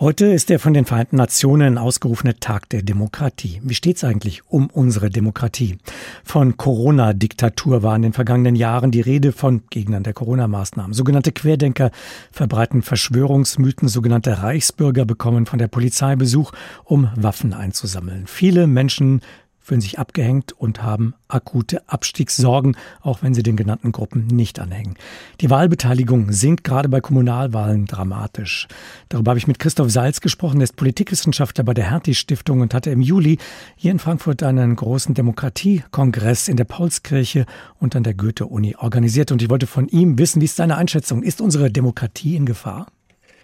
Heute ist der von den Vereinten Nationen ausgerufene Tag der Demokratie. Wie steht es eigentlich um unsere Demokratie? Von Corona-Diktatur war in den vergangenen Jahren die Rede von Gegnern der Corona-Maßnahmen. Sogenannte Querdenker verbreiten Verschwörungsmythen, sogenannte Reichsbürger bekommen von der Polizei Besuch, um Waffen einzusammeln. Viele Menschen fühlen sich abgehängt und haben akute Abstiegssorgen, auch wenn sie den genannten Gruppen nicht anhängen. Die Wahlbeteiligung sinkt gerade bei Kommunalwahlen dramatisch. Darüber habe ich mit Christoph Salz gesprochen, er ist Politikwissenschaftler bei der Hertie Stiftung und hatte im Juli hier in Frankfurt einen großen Demokratiekongress in der Paulskirche und an der Goethe-Uni organisiert. Und ich wollte von ihm wissen, wie ist seine Einschätzung? Ist unsere Demokratie in Gefahr?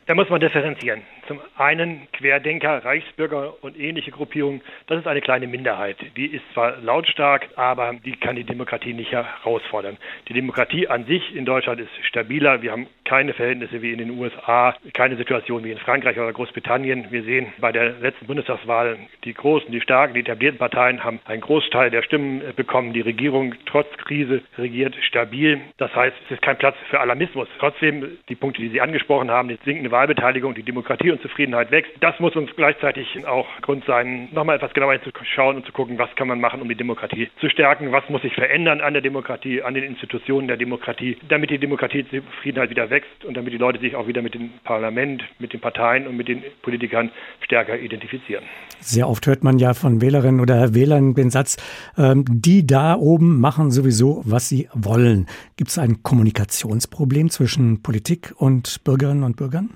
Da muss man differenzieren. Zum einen Querdenker, Reichsbürger und ähnliche Gruppierungen. Das ist eine kleine Minderheit. Die ist zwar lautstark, aber die kann die Demokratie nicht herausfordern. Die Demokratie an sich in Deutschland ist stabiler. Wir haben keine Verhältnisse wie in den USA, keine Situation wie in Frankreich oder Großbritannien. Wir sehen bei der letzten Bundestagswahl, die großen, die starken, die etablierten Parteien haben einen Großteil der Stimmen bekommen. Die Regierung trotz Krise regiert stabil. Das heißt, es ist kein Platz für Alarmismus. Trotzdem die Punkte, die Sie angesprochen haben, die sinkende Wahlbeteiligung, die Demokratie und Zufriedenheit wächst. Das muss uns gleichzeitig auch Grund sein, nochmal etwas genauer hinzuschauen und zu gucken, was kann man machen, um die Demokratie zu stärken, was muss sich verändern an der Demokratie, an den Institutionen der Demokratie, damit die Demokratiezufriedenheit wieder wächst und damit die Leute sich auch wieder mit dem Parlament, mit den Parteien und mit den Politikern stärker identifizieren. Sehr oft hört man ja von Wählerinnen oder Wählern den Satz, ähm, die da oben machen sowieso, was sie wollen. Gibt es ein Kommunikationsproblem zwischen Politik und Bürgerinnen und Bürgern?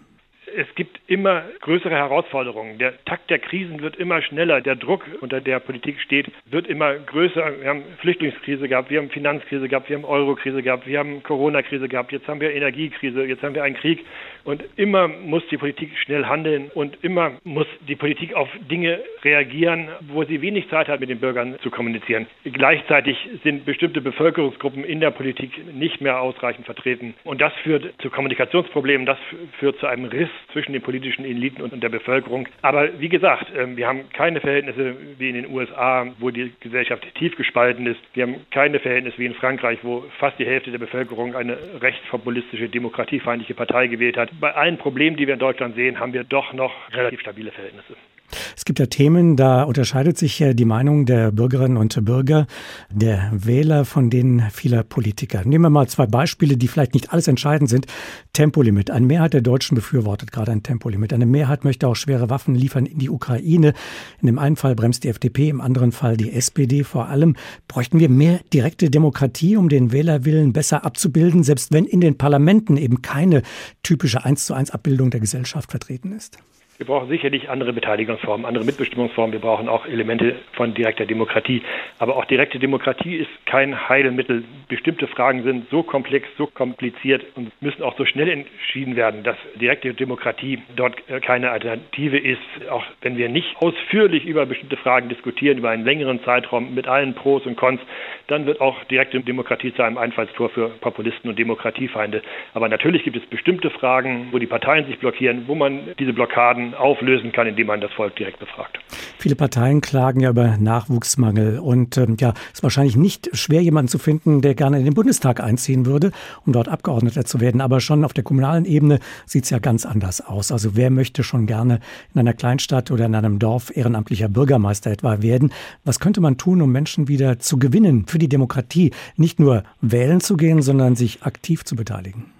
Es gibt immer größere Herausforderungen. Der Takt der Krisen wird immer schneller. Der Druck, unter der Politik steht, wird immer größer. Wir haben Flüchtlingskrise gehabt, wir haben Finanzkrise gehabt, wir haben Eurokrise gehabt, wir haben Corona-Krise gehabt, jetzt haben wir Energiekrise, jetzt haben wir einen Krieg. Und immer muss die Politik schnell handeln und immer muss die Politik auf Dinge reagieren, wo sie wenig Zeit hat, mit den Bürgern zu kommunizieren. Gleichzeitig sind bestimmte Bevölkerungsgruppen in der Politik nicht mehr ausreichend vertreten. Und das führt zu Kommunikationsproblemen, das führt zu einem Riss zwischen den politischen Eliten und der Bevölkerung. Aber wie gesagt, ähm, wir haben keine Verhältnisse wie in den USA, wo die Gesellschaft tief gespalten ist. Wir haben keine Verhältnisse wie in Frankreich, wo fast die Hälfte der Bevölkerung eine rechtspopulistische, demokratiefeindliche Partei gewählt hat. Bei allen Problemen, die wir in Deutschland sehen, haben wir doch noch relativ stabile Verhältnisse. Es gibt ja Themen, da unterscheidet sich die Meinung der Bürgerinnen und Bürger, der Wähler von denen vieler Politiker. Nehmen wir mal zwei Beispiele, die vielleicht nicht alles entscheidend sind. Tempolimit. Eine Mehrheit der Deutschen befürwortet gerade ein Tempolimit. Eine Mehrheit möchte auch schwere Waffen liefern in die Ukraine. In dem einen Fall bremst die FDP, im anderen Fall die SPD. Vor allem bräuchten wir mehr direkte Demokratie, um den Wählerwillen besser abzubilden, selbst wenn in den Parlamenten eben keine typische 1 zu 1 Abbildung der Gesellschaft vertreten ist. Wir brauchen sicherlich andere Beteiligungsformen, andere Mitbestimmungsformen. Wir brauchen auch Elemente von direkter Demokratie. Aber auch direkte Demokratie ist kein Heilmittel. Bestimmte Fragen sind so komplex, so kompliziert und müssen auch so schnell entschieden werden, dass direkte Demokratie dort äh, keine Alternative ist. Auch wenn wir nicht ausführlich über bestimmte Fragen diskutieren, über einen längeren Zeitraum mit allen Pros und Cons, dann wird auch direkte Demokratie zu einem Einfallstor für Populisten und Demokratiefeinde. Aber natürlich gibt es bestimmte Fragen, wo die Parteien sich blockieren, wo man diese Blockaden auflösen kann, indem man das Volk direkt befragt. Viele Parteien klagen ja über Nachwuchsmangel und ähm, ja, es ist wahrscheinlich nicht schwer, jemanden zu finden, der gerne in den Bundestag einziehen würde, um dort Abgeordneter zu werden. Aber schon auf der kommunalen Ebene sieht es ja ganz anders aus. Also wer möchte schon gerne in einer Kleinstadt oder in einem Dorf ehrenamtlicher Bürgermeister etwa werden? Was könnte man tun, um Menschen wieder zu gewinnen für die Demokratie? Nicht nur wählen zu gehen, sondern sich aktiv zu beteiligen.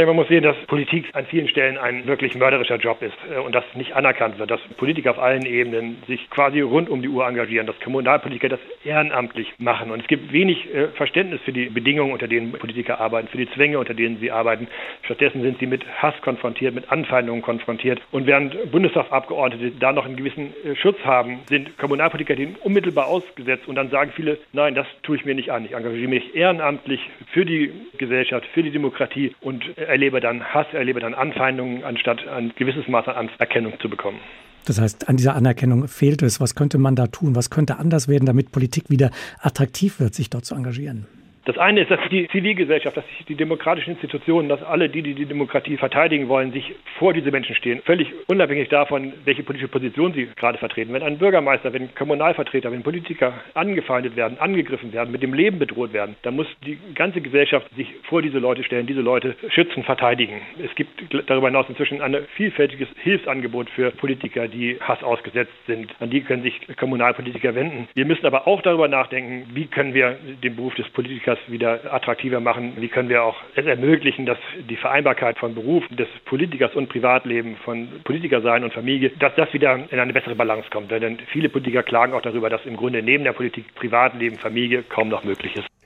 Ja, man muss sehen, dass Politik an vielen Stellen ein wirklich mörderischer Job ist äh, und das nicht anerkannt wird, dass Politiker auf allen Ebenen sich quasi rund um die Uhr engagieren, dass Kommunalpolitiker das ehrenamtlich machen. Und es gibt wenig äh, Verständnis für die Bedingungen, unter denen Politiker arbeiten, für die Zwänge, unter denen sie arbeiten. Stattdessen sind sie mit Hass konfrontiert, mit Anfeindungen konfrontiert. Und während Bundestagsabgeordnete da noch einen gewissen äh, Schutz haben, sind Kommunalpolitiker denen unmittelbar ausgesetzt. Und dann sagen viele, nein, das tue ich mir nicht an. Ich engagiere mich ehrenamtlich für die Gesellschaft, für die Demokratie und erlebe dann Hass, erlebe dann Anfeindungen, anstatt ein gewisses Maß an Anerkennung zu bekommen. Das heißt, an dieser Anerkennung fehlt es. Was könnte man da tun? Was könnte anders werden, damit Politik wieder attraktiv wird, sich dort zu engagieren? Das eine ist, dass die Zivilgesellschaft, dass die demokratischen Institutionen, dass alle, die, die die Demokratie verteidigen wollen, sich vor diese Menschen stehen, völlig unabhängig davon, welche politische Position sie gerade vertreten. Wenn ein Bürgermeister, wenn Kommunalvertreter, wenn Politiker angefeindet werden, angegriffen werden, mit dem Leben bedroht werden, dann muss die ganze Gesellschaft sich vor diese Leute stellen, diese Leute schützen, verteidigen. Es gibt darüber hinaus inzwischen ein vielfältiges Hilfsangebot für Politiker, die Hass ausgesetzt sind. An die können sich Kommunalpolitiker wenden. Wir müssen aber auch darüber nachdenken, wie können wir den Beruf des Politikers wieder attraktiver machen, wie können wir auch es ermöglichen, dass die Vereinbarkeit von Beruf des Politikers und Privatleben, von Politiker sein und Familie, dass das wieder in eine bessere Balance kommt. Denn viele Politiker klagen auch darüber, dass im Grunde neben der Politik Privatleben, Familie kaum noch möglich ist.